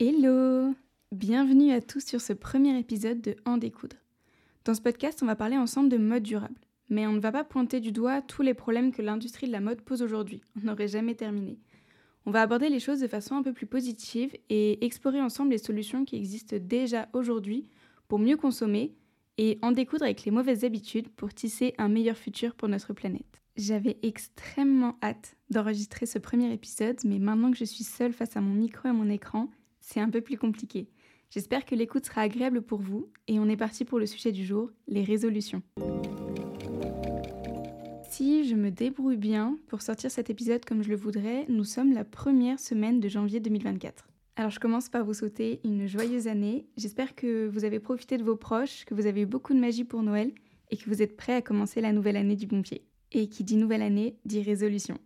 Hello Bienvenue à tous sur ce premier épisode de En découdre. Dans ce podcast, on va parler ensemble de mode durable. Mais on ne va pas pointer du doigt tous les problèmes que l'industrie de la mode pose aujourd'hui. On n'aurait jamais terminé. On va aborder les choses de façon un peu plus positive et explorer ensemble les solutions qui existent déjà aujourd'hui pour mieux consommer et en découdre avec les mauvaises habitudes pour tisser un meilleur futur pour notre planète. J'avais extrêmement hâte d'enregistrer ce premier épisode, mais maintenant que je suis seule face à mon micro et mon écran, c'est un peu plus compliqué. J'espère que l'écoute sera agréable pour vous et on est parti pour le sujet du jour, les résolutions. Si je me débrouille bien pour sortir cet épisode comme je le voudrais, nous sommes la première semaine de janvier 2024. Alors je commence par vous souhaiter une joyeuse année. J'espère que vous avez profité de vos proches, que vous avez eu beaucoup de magie pour Noël et que vous êtes prêts à commencer la nouvelle année du bon pied. Et qui dit nouvelle année dit résolution.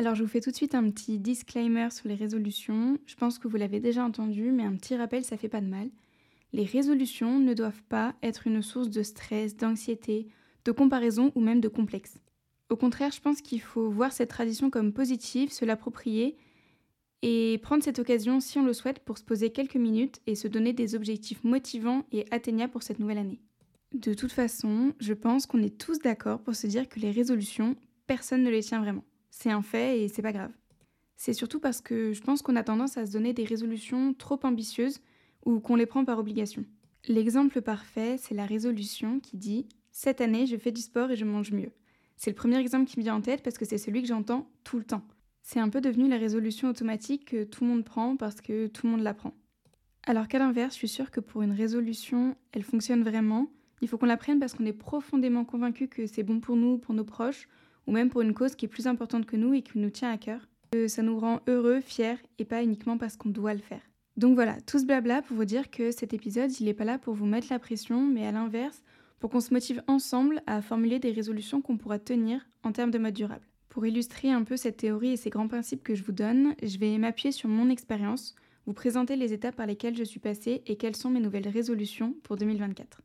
Alors je vous fais tout de suite un petit disclaimer sur les résolutions. Je pense que vous l'avez déjà entendu, mais un petit rappel, ça fait pas de mal. Les résolutions ne doivent pas être une source de stress, d'anxiété, de comparaison ou même de complexe. Au contraire, je pense qu'il faut voir cette tradition comme positive, se l'approprier et prendre cette occasion, si on le souhaite, pour se poser quelques minutes et se donner des objectifs motivants et atteignables pour cette nouvelle année. De toute façon, je pense qu'on est tous d'accord pour se dire que les résolutions, personne ne les tient vraiment. C'est un fait et c'est pas grave. C'est surtout parce que je pense qu'on a tendance à se donner des résolutions trop ambitieuses ou qu'on les prend par obligation. L'exemple parfait, c'est la résolution qui dit Cette année, je fais du sport et je mange mieux. C'est le premier exemple qui me vient en tête parce que c'est celui que j'entends tout le temps. C'est un peu devenu la résolution automatique que tout le monde prend parce que tout le monde la prend. Alors qu'à l'inverse, je suis sûre que pour une résolution, elle fonctionne vraiment, il faut qu'on la prenne parce qu'on est profondément convaincu que c'est bon pour nous, pour nos proches, ou même pour une cause qui est plus importante que nous et qui nous tient à cœur. Que ça nous rend heureux, fiers, et pas uniquement parce qu'on doit le faire. Donc voilà, tout ce blabla pour vous dire que cet épisode, il n'est pas là pour vous mettre la pression, mais à l'inverse, pour qu'on se motive ensemble à formuler des résolutions qu'on pourra tenir en termes de mode durable. Pour illustrer un peu cette théorie et ces grands principes que je vous donne, je vais m'appuyer sur mon expérience, vous présenter les étapes par lesquelles je suis passée et quelles sont mes nouvelles résolutions pour 2024.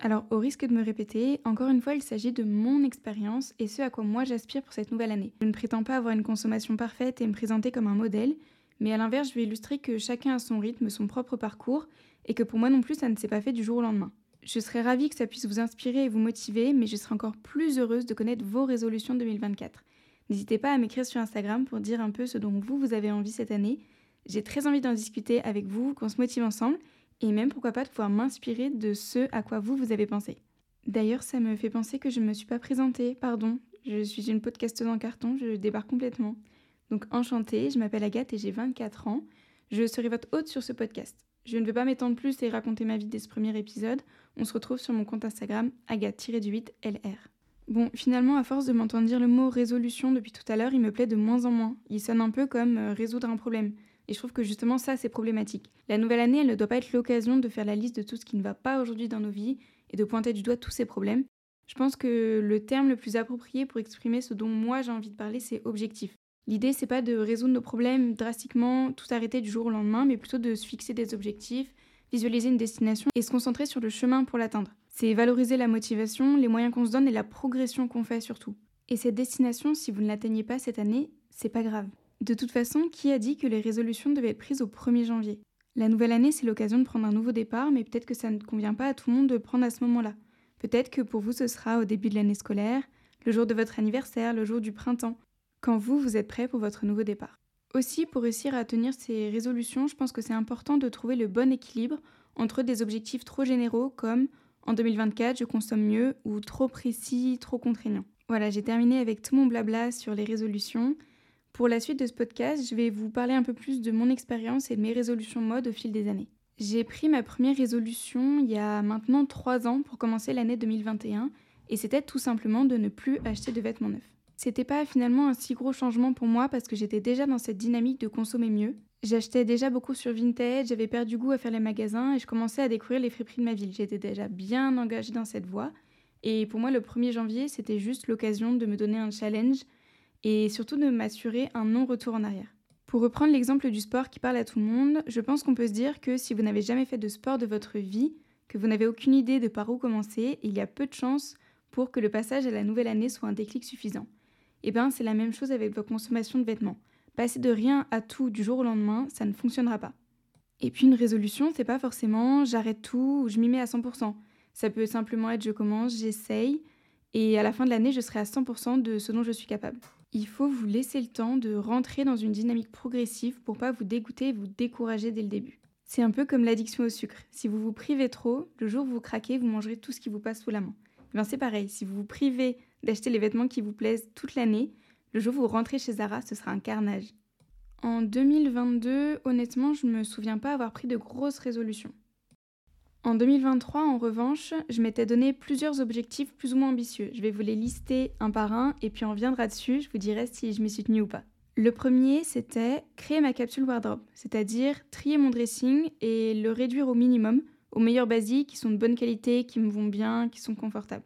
Alors, au risque de me répéter, encore une fois, il s'agit de mon expérience et ce à quoi moi j'aspire pour cette nouvelle année. Je ne prétends pas avoir une consommation parfaite et me présenter comme un modèle, mais à l'inverse, je vais illustrer que chacun a son rythme, son propre parcours, et que pour moi non plus, ça ne s'est pas fait du jour au lendemain. Je serais ravie que ça puisse vous inspirer et vous motiver, mais je serais encore plus heureuse de connaître vos résolutions 2024. N'hésitez pas à m'écrire sur Instagram pour dire un peu ce dont vous, vous avez envie cette année. J'ai très envie d'en discuter avec vous, qu'on se motive ensemble, et même pourquoi pas de pouvoir m'inspirer de ce à quoi vous, vous avez pensé. D'ailleurs, ça me fait penser que je ne me suis pas présentée, pardon. Je suis une podcasteuse en carton, je débarque complètement. Donc enchantée, je m'appelle Agathe et j'ai 24 ans. Je serai votre hôte sur ce podcast. Je ne vais pas m'étendre plus et raconter ma vie dès ce premier épisode. On se retrouve sur mon compte Instagram, agathe-du8lr. Bon, finalement, à force de m'entendre dire le mot résolution depuis tout à l'heure, il me plaît de moins en moins. Il sonne un peu comme euh, résoudre un problème. Et je trouve que justement ça, c'est problématique. La nouvelle année, elle ne doit pas être l'occasion de faire la liste de tout ce qui ne va pas aujourd'hui dans nos vies et de pointer du doigt tous ces problèmes. Je pense que le terme le plus approprié pour exprimer ce dont moi j'ai envie de parler, c'est objectif. L'idée, c'est pas de résoudre nos problèmes drastiquement, tout arrêter du jour au lendemain, mais plutôt de se fixer des objectifs, visualiser une destination et se concentrer sur le chemin pour l'atteindre. C'est valoriser la motivation, les moyens qu'on se donne et la progression qu'on fait surtout. Et cette destination, si vous ne l'atteignez pas cette année, c'est pas grave. De toute façon, qui a dit que les résolutions devaient être prises au 1er janvier? La nouvelle année, c'est l'occasion de prendre un nouveau départ, mais peut-être que ça ne convient pas à tout le monde de prendre à ce moment-là. Peut-être que pour vous, ce sera au début de l'année scolaire, le jour de votre anniversaire, le jour du printemps, quand vous, vous êtes prêt pour votre nouveau départ? Aussi, pour réussir à tenir ces résolutions, je pense que c'est important de trouver le bon équilibre entre des objectifs trop généraux comme en 2024, je consomme mieux ou trop précis, trop contraignant. Voilà, j'ai terminé avec tout mon blabla sur les résolutions. Pour la suite de ce podcast, je vais vous parler un peu plus de mon expérience et de mes résolutions mode au fil des années. J'ai pris ma première résolution il y a maintenant 3 ans pour commencer l'année 2021 et c'était tout simplement de ne plus acheter de vêtements neufs. C'était pas finalement un si gros changement pour moi parce que j'étais déjà dans cette dynamique de consommer mieux. J'achetais déjà beaucoup sur Vinted, j'avais perdu goût à faire les magasins et je commençais à découvrir les friperies de ma ville. J'étais déjà bien engagée dans cette voie et pour moi le 1er janvier c'était juste l'occasion de me donner un challenge et surtout de m'assurer un non-retour en arrière. Pour reprendre l'exemple du sport qui parle à tout le monde, je pense qu'on peut se dire que si vous n'avez jamais fait de sport de votre vie, que vous n'avez aucune idée de par où commencer, il y a peu de chances pour que le passage à la nouvelle année soit un déclic suffisant. Eh bien c'est la même chose avec vos consommations de vêtements. Passer de rien à tout du jour au lendemain, ça ne fonctionnera pas. Et puis une résolution, c'est pas forcément j'arrête tout ou je m'y mets à 100%. Ça peut simplement être je commence, j'essaye, et à la fin de l'année, je serai à 100% de ce dont je suis capable. Il faut vous laisser le temps de rentrer dans une dynamique progressive pour pas vous dégoûter et vous décourager dès le début. C'est un peu comme l'addiction au sucre. Si vous vous privez trop, le jour où vous craquez, vous mangerez tout ce qui vous passe sous la main. Eh c'est pareil, si vous vous privez d'acheter les vêtements qui vous plaisent toute l'année, le jour où vous rentrez chez Zara, ce sera un carnage. En 2022, honnêtement, je ne me souviens pas avoir pris de grosses résolutions. En 2023, en revanche, je m'étais donné plusieurs objectifs plus ou moins ambitieux. Je vais vous les lister un par un et puis on reviendra dessus, je vous dirai si je m'y suis tenue ou pas. Le premier, c'était créer ma capsule wardrobe, c'est-à-dire trier mon dressing et le réduire au minimum, aux meilleurs basiques qui sont de bonne qualité, qui me vont bien, qui sont confortables.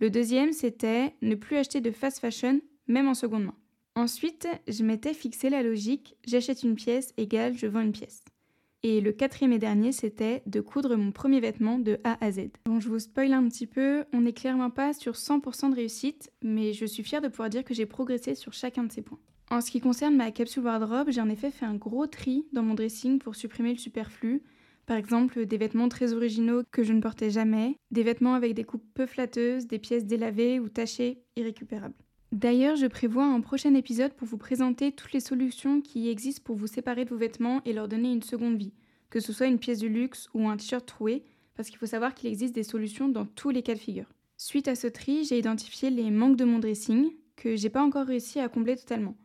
Le deuxième, c'était ne plus acheter de fast fashion, même en seconde main. Ensuite, je m'étais fixé la logique, j'achète une pièce égale je vends une pièce. Et le quatrième et dernier, c'était de coudre mon premier vêtement de A à Z. Bon, je vous spoil un petit peu, on n'est clairement pas sur 100% de réussite, mais je suis fière de pouvoir dire que j'ai progressé sur chacun de ces points. En ce qui concerne ma capsule wardrobe, j'ai en effet fait un gros tri dans mon dressing pour supprimer le superflu. Par exemple, des vêtements très originaux que je ne portais jamais, des vêtements avec des coupes peu flatteuses, des pièces délavées ou tachées irrécupérables. D'ailleurs, je prévois un prochain épisode pour vous présenter toutes les solutions qui existent pour vous séparer de vos vêtements et leur donner une seconde vie, que ce soit une pièce de luxe ou un t-shirt troué, parce qu'il faut savoir qu'il existe des solutions dans tous les cas de figure. Suite à ce tri, j'ai identifié les manques de mon dressing, que j'ai pas encore réussi à combler totalement.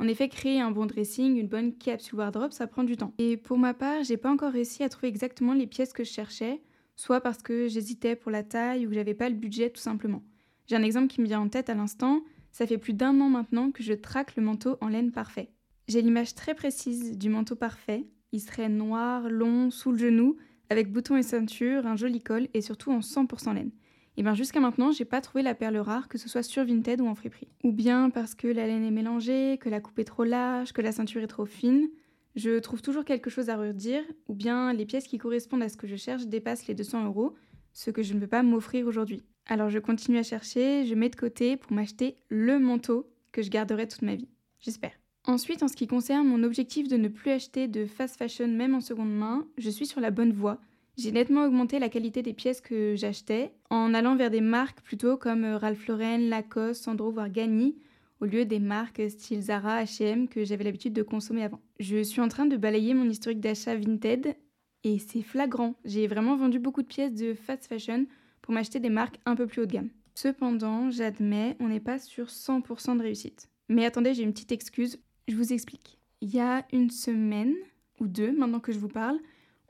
En effet, créer un bon dressing, une bonne capsule wardrobe, ça prend du temps. Et pour ma part, j'ai pas encore réussi à trouver exactement les pièces que je cherchais, soit parce que j'hésitais pour la taille ou que j'avais pas le budget tout simplement. J'ai un exemple qui me vient en tête à l'instant, ça fait plus d'un an maintenant que je traque le manteau en laine parfait. J'ai l'image très précise du manteau parfait. Il serait noir, long, sous le genou, avec bouton et ceinture, un joli col et surtout en 100% laine. Et bien jusqu'à maintenant, j'ai pas trouvé la perle rare, que ce soit sur Vinted ou en friperie. Ou bien parce que la laine est mélangée, que la coupe est trop large, que la ceinture est trop fine. Je trouve toujours quelque chose à redire, ou bien les pièces qui correspondent à ce que je cherche dépassent les 200 euros, ce que je ne peux pas m'offrir aujourd'hui. Alors je continue à chercher, je mets de côté pour m'acheter le manteau que je garderai toute ma vie. J'espère. Ensuite, en ce qui concerne mon objectif de ne plus acheter de fast fashion même en seconde main, je suis sur la bonne voie. J'ai nettement augmenté la qualité des pièces que j'achetais en allant vers des marques plutôt comme euh, Ralph Lauren, Lacoste, Sandro, voire Gagny, au lieu des marques style Zara, H&M que j'avais l'habitude de consommer avant. Je suis en train de balayer mon historique d'achat Vinted et c'est flagrant. J'ai vraiment vendu beaucoup de pièces de fast fashion pour m'acheter des marques un peu plus haut de gamme. Cependant, j'admets, on n'est pas sur 100% de réussite. Mais attendez, j'ai une petite excuse, je vous explique. Il y a une semaine ou deux, maintenant que je vous parle,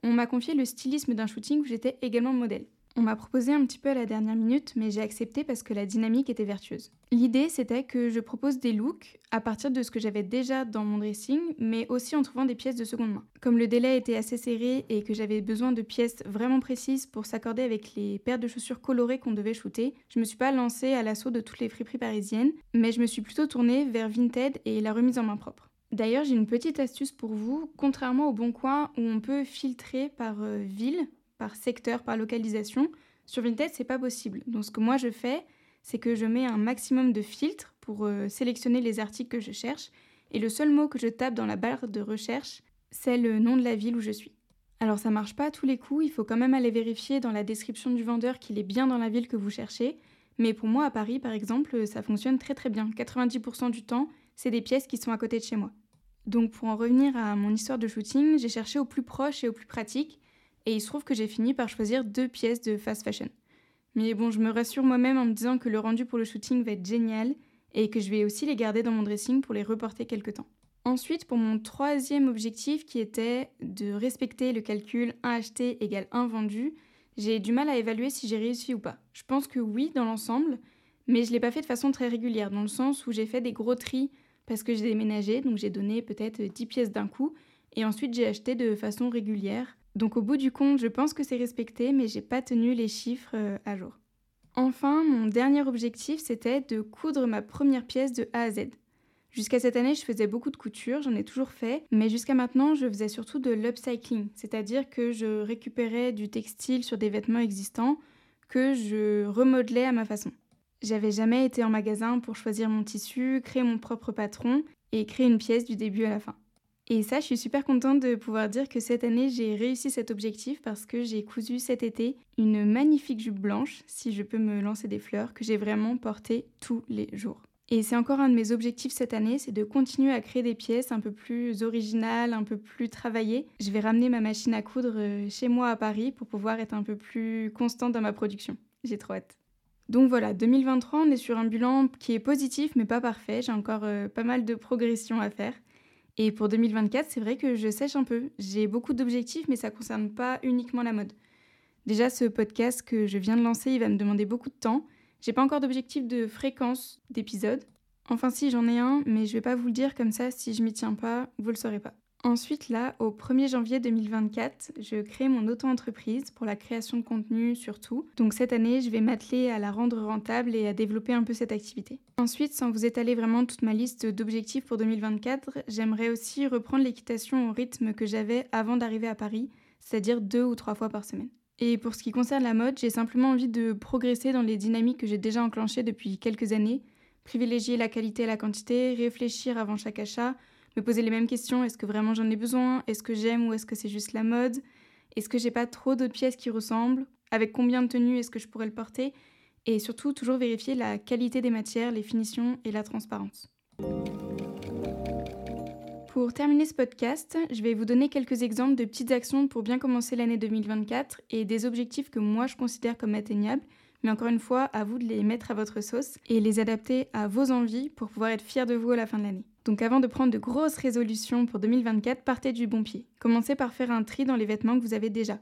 on m'a confié le stylisme d'un shooting où j'étais également modèle. On m'a proposé un petit peu à la dernière minute, mais j'ai accepté parce que la dynamique était vertueuse. L'idée, c'était que je propose des looks à partir de ce que j'avais déjà dans mon dressing, mais aussi en trouvant des pièces de seconde main. Comme le délai était assez serré et que j'avais besoin de pièces vraiment précises pour s'accorder avec les paires de chaussures colorées qu'on devait shooter, je me suis pas lancée à l'assaut de toutes les friperies parisiennes, mais je me suis plutôt tournée vers Vinted et la remise en main propre. D'ailleurs, j'ai une petite astuce pour vous, contrairement au Bon Coin où on peut filtrer par euh, ville, par secteur, par localisation. Sur Vinted, c'est pas possible. Donc ce que moi je fais, c'est que je mets un maximum de filtres pour euh, sélectionner les articles que je cherche et le seul mot que je tape dans la barre de recherche, c'est le nom de la ville où je suis. Alors ça marche pas à tous les coups, il faut quand même aller vérifier dans la description du vendeur qu'il est bien dans la ville que vous cherchez, mais pour moi à Paris par exemple, ça fonctionne très très bien. 90% du temps, c'est des pièces qui sont à côté de chez moi. Donc pour en revenir à mon histoire de shooting, j'ai cherché au plus proche et au plus pratique, et il se trouve que j'ai fini par choisir deux pièces de fast fashion. Mais bon, je me rassure moi-même en me disant que le rendu pour le shooting va être génial et que je vais aussi les garder dans mon dressing pour les reporter quelque temps. Ensuite, pour mon troisième objectif qui était de respecter le calcul 1 acheté égale 1 vendu, j'ai du mal à évaluer si j'ai réussi ou pas. Je pense que oui dans l'ensemble, mais je ne l'ai pas fait de façon très régulière, dans le sens où j'ai fait des gros tris parce que j'ai déménagé, donc j'ai donné peut-être 10 pièces d'un coup, et ensuite j'ai acheté de façon régulière. Donc au bout du compte, je pense que c'est respecté, mais j'ai pas tenu les chiffres euh, à jour. Enfin, mon dernier objectif, c'était de coudre ma première pièce de A à Z. Jusqu'à cette année, je faisais beaucoup de couture, j'en ai toujours fait, mais jusqu'à maintenant, je faisais surtout de l'upcycling, c'est-à-dire que je récupérais du textile sur des vêtements existants que je remodelais à ma façon. J'avais jamais été en magasin pour choisir mon tissu, créer mon propre patron, et créer une pièce du début à la fin. Et ça, je suis super contente de pouvoir dire que cette année, j'ai réussi cet objectif parce que j'ai cousu cet été une magnifique jupe blanche, si je peux me lancer des fleurs, que j'ai vraiment portée tous les jours. Et c'est encore un de mes objectifs cette année, c'est de continuer à créer des pièces un peu plus originales, un peu plus travaillées. Je vais ramener ma machine à coudre euh, chez moi à Paris pour pouvoir être un peu plus constante dans ma production. J'ai trop hâte. Donc voilà, 2023, on est sur un bilan qui est positif mais pas parfait. J'ai encore euh, pas mal de progression à faire. Et pour 2024, c'est vrai que je sèche un peu. J'ai beaucoup d'objectifs mais ça ne concerne pas uniquement la mode. Déjà, ce podcast que je viens de lancer, il va me demander beaucoup de temps. J'ai pas encore d'objectif de fréquence d'épisodes. Enfin si j'en ai un, mais je vais pas vous le dire comme ça, si je m'y tiens pas, vous le saurez pas. Ensuite là, au 1er janvier 2024, je crée mon auto-entreprise pour la création de contenu surtout. Donc cette année, je vais m'atteler à la rendre rentable et à développer un peu cette activité. Ensuite, sans vous étaler vraiment toute ma liste d'objectifs pour 2024, j'aimerais aussi reprendre l'équitation au rythme que j'avais avant d'arriver à Paris, c'est-à-dire deux ou trois fois par semaine. Et pour ce qui concerne la mode, j'ai simplement envie de progresser dans les dynamiques que j'ai déjà enclenchées depuis quelques années, privilégier la qualité et la quantité, réfléchir avant chaque achat, me poser les mêmes questions, est-ce que vraiment j'en ai besoin, est-ce que j'aime ou est-ce que c'est juste la mode, est-ce que j'ai pas trop d'autres pièces qui ressemblent, avec combien de tenues est-ce que je pourrais le porter, et surtout toujours vérifier la qualité des matières, les finitions et la transparence. Pour terminer ce podcast, je vais vous donner quelques exemples de petites actions pour bien commencer l'année 2024 et des objectifs que moi je considère comme atteignables. Mais encore une fois, à vous de les mettre à votre sauce et les adapter à vos envies pour pouvoir être fier de vous à la fin de l'année. Donc avant de prendre de grosses résolutions pour 2024, partez du bon pied. Commencez par faire un tri dans les vêtements que vous avez déjà.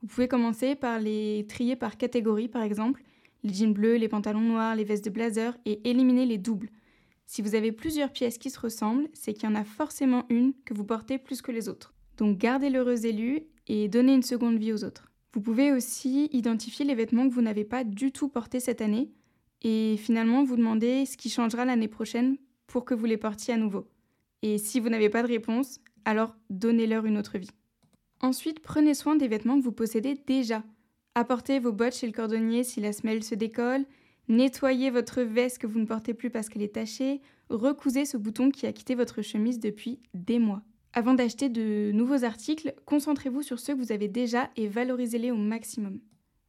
Vous pouvez commencer par les trier par catégorie par exemple, les jeans bleus, les pantalons noirs, les vestes de blazer et éliminer les doubles. Si vous avez plusieurs pièces qui se ressemblent, c'est qu'il y en a forcément une que vous portez plus que les autres. Donc gardez l'heureux élu et donnez une seconde vie aux autres. Vous pouvez aussi identifier les vêtements que vous n'avez pas du tout portés cette année et finalement vous demander ce qui changera l'année prochaine pour que vous les portiez à nouveau. Et si vous n'avez pas de réponse, alors donnez-leur une autre vie. Ensuite, prenez soin des vêtements que vous possédez déjà. Apportez vos bottes chez le cordonnier si la semelle se décolle, Nettoyez votre veste que vous ne portez plus parce qu'elle est tachée. Recousez ce bouton qui a quitté votre chemise depuis des mois. Avant d'acheter de nouveaux articles, concentrez-vous sur ceux que vous avez déjà et valorisez-les au maximum.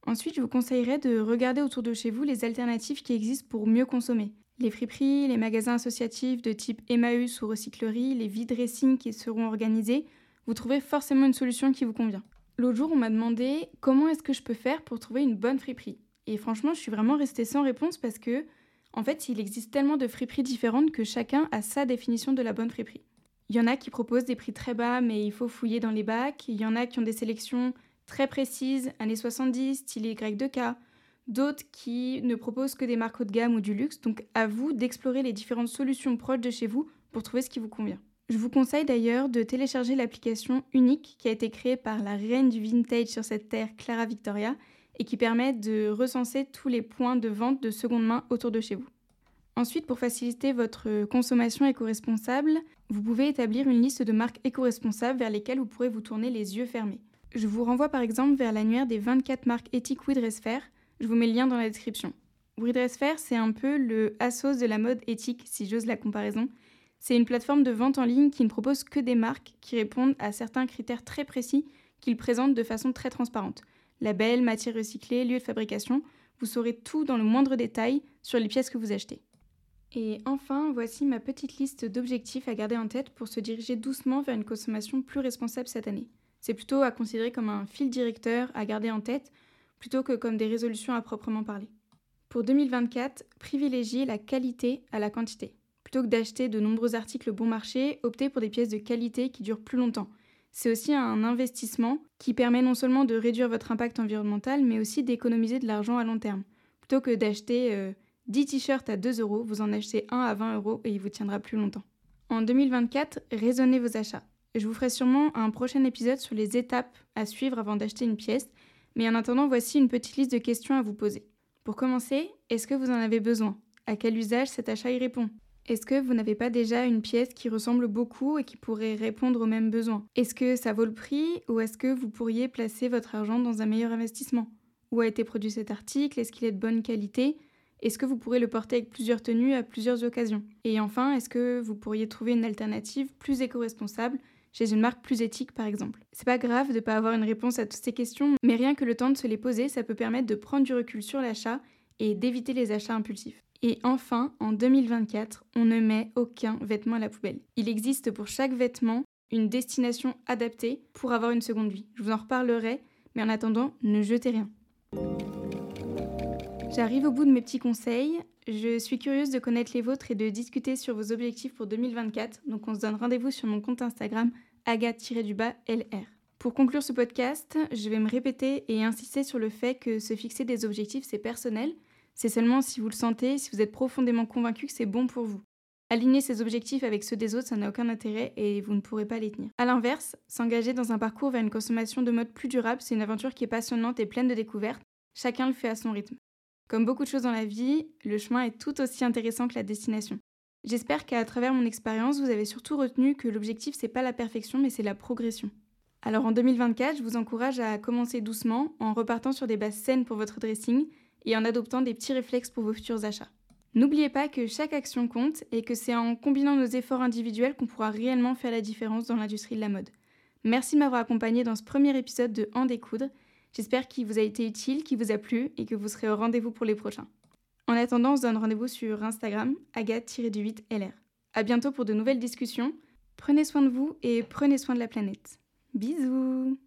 Ensuite, je vous conseillerais de regarder autour de chez vous les alternatives qui existent pour mieux consommer. Les friperies, les magasins associatifs de type Emmaüs ou recyclerie, les vide-dressing qui seront organisés, vous trouverez forcément une solution qui vous convient. L'autre jour, on m'a demandé comment est-ce que je peux faire pour trouver une bonne friperie. Et franchement, je suis vraiment restée sans réponse parce que, en fait, il existe tellement de friperies différentes que chacun a sa définition de la bonne friperie. Il y en a qui proposent des prix très bas, mais il faut fouiller dans les bacs. Il y en a qui ont des sélections très précises, années 70, style Y2K. D'autres qui ne proposent que des marques haut de gamme ou du luxe. Donc à vous d'explorer les différentes solutions proches de chez vous pour trouver ce qui vous convient. Je vous conseille d'ailleurs de télécharger l'application unique qui a été créée par la reine du vintage sur cette terre, Clara Victoria, et qui permet de recenser tous les points de vente de seconde main autour de chez vous. Ensuite, pour faciliter votre consommation éco-responsable, vous pouvez établir une liste de marques éco-responsables vers lesquelles vous pourrez vous tourner les yeux fermés. Je vous renvoie par exemple vers l'annuaire des 24 marques éthiques Widresfer. Je vous mets le lien dans la description. Widresfer, c'est un peu le Asos de la mode éthique, si j'ose la comparaison. C'est une plateforme de vente en ligne qui ne propose que des marques qui répondent à certains critères très précis qu'ils présentent de façon très transparente label, matière recyclée, lieu de fabrication. Vous saurez tout dans le moindre détail sur les pièces que vous achetez. Et enfin, voici ma petite liste d'objectifs à garder en tête pour se diriger doucement vers une consommation plus responsable cette année. C'est plutôt à considérer comme un fil directeur à garder en tête plutôt que comme des résolutions à proprement parler. Pour 2024, privilégiez la qualité à la quantité. Plutôt que d'acheter de nombreux articles bon marché, optez pour des pièces de qualité qui durent plus longtemps c'est aussi un investissement qui permet non seulement de réduire votre impact environnemental, mais aussi d'économiser de l'argent à long terme. Plutôt que d'acheter 10 euh, t-shirts à 2 euros, vous en achetez un à 20 euros et il vous tiendra plus longtemps. En 2024, raisonnez vos achats. Je vous ferai sûrement un prochain épisode sur les étapes à suivre avant d'acheter une pièce, mais en attendant, voici une petite liste de questions à vous poser. Pour commencer, est-ce que vous en avez besoin? À quel usage cet achat y répond? Est-ce que vous n'avez pas déjà une pièce qui ressemble beaucoup et qui pourrait répondre aux mêmes besoins? Est-ce que ça vaut le prix ou est-ce que vous pourriez placer votre argent dans un meilleur investissement? Où a été produit cet article? Est-ce qu'il est de bonne qualité? Est-ce que vous pourrez le porter avec plusieurs tenues à plusieurs occasions? Et enfin, est-ce que vous pourriez trouver une alternative plus éco-responsable chez une marque plus éthique par exemple C'est pas grave de pas avoir une réponse à toutes ces questions, mais rien que le temps de se les poser, ça peut permettre de prendre du recul sur l'achat et d'éviter les achats impulsifs. Et enfin, en 2024, on ne met aucun vêtement à la poubelle. Il existe pour chaque vêtement une destination adaptée pour avoir une seconde vie. Je vous en reparlerai, mais en attendant, ne jetez rien. J'arrive au bout de mes petits conseils. Je suis curieuse de connaître les vôtres et de discuter sur vos objectifs pour 2024. Donc on se donne rendez-vous sur mon compte Instagram agathe-lr. Pour conclure ce podcast, je vais me répéter et insister sur le fait que se fixer des objectifs, c'est personnel. C'est seulement si vous le sentez, si vous êtes profondément convaincu que c'est bon pour vous. Aligner ses objectifs avec ceux des autres, ça n'a aucun intérêt et vous ne pourrez pas les tenir. A l'inverse, s'engager dans un parcours vers une consommation de mode plus durable, c'est une aventure qui est passionnante et pleine de découvertes. Chacun le fait à son rythme. Comme beaucoup de choses dans la vie, le chemin est tout aussi intéressant que la destination. J'espère qu'à travers mon expérience, vous avez surtout retenu que l'objectif c'est pas la perfection mais c'est la progression. Alors en 2024, je vous encourage à commencer doucement en repartant sur des bases saines pour votre dressing et en adoptant des petits réflexes pour vos futurs achats. N'oubliez pas que chaque action compte et que c'est en combinant nos efforts individuels qu'on pourra réellement faire la différence dans l'industrie de la mode. Merci de m'avoir accompagné dans ce premier épisode de En découdre. J'espère qu'il vous a été utile, qu'il vous a plu et que vous serez au rendez-vous pour les prochains. En attendant, on se donne rendez-vous sur Instagram, agathe-du8lr. A bientôt pour de nouvelles discussions. Prenez soin de vous et prenez soin de la planète. Bisous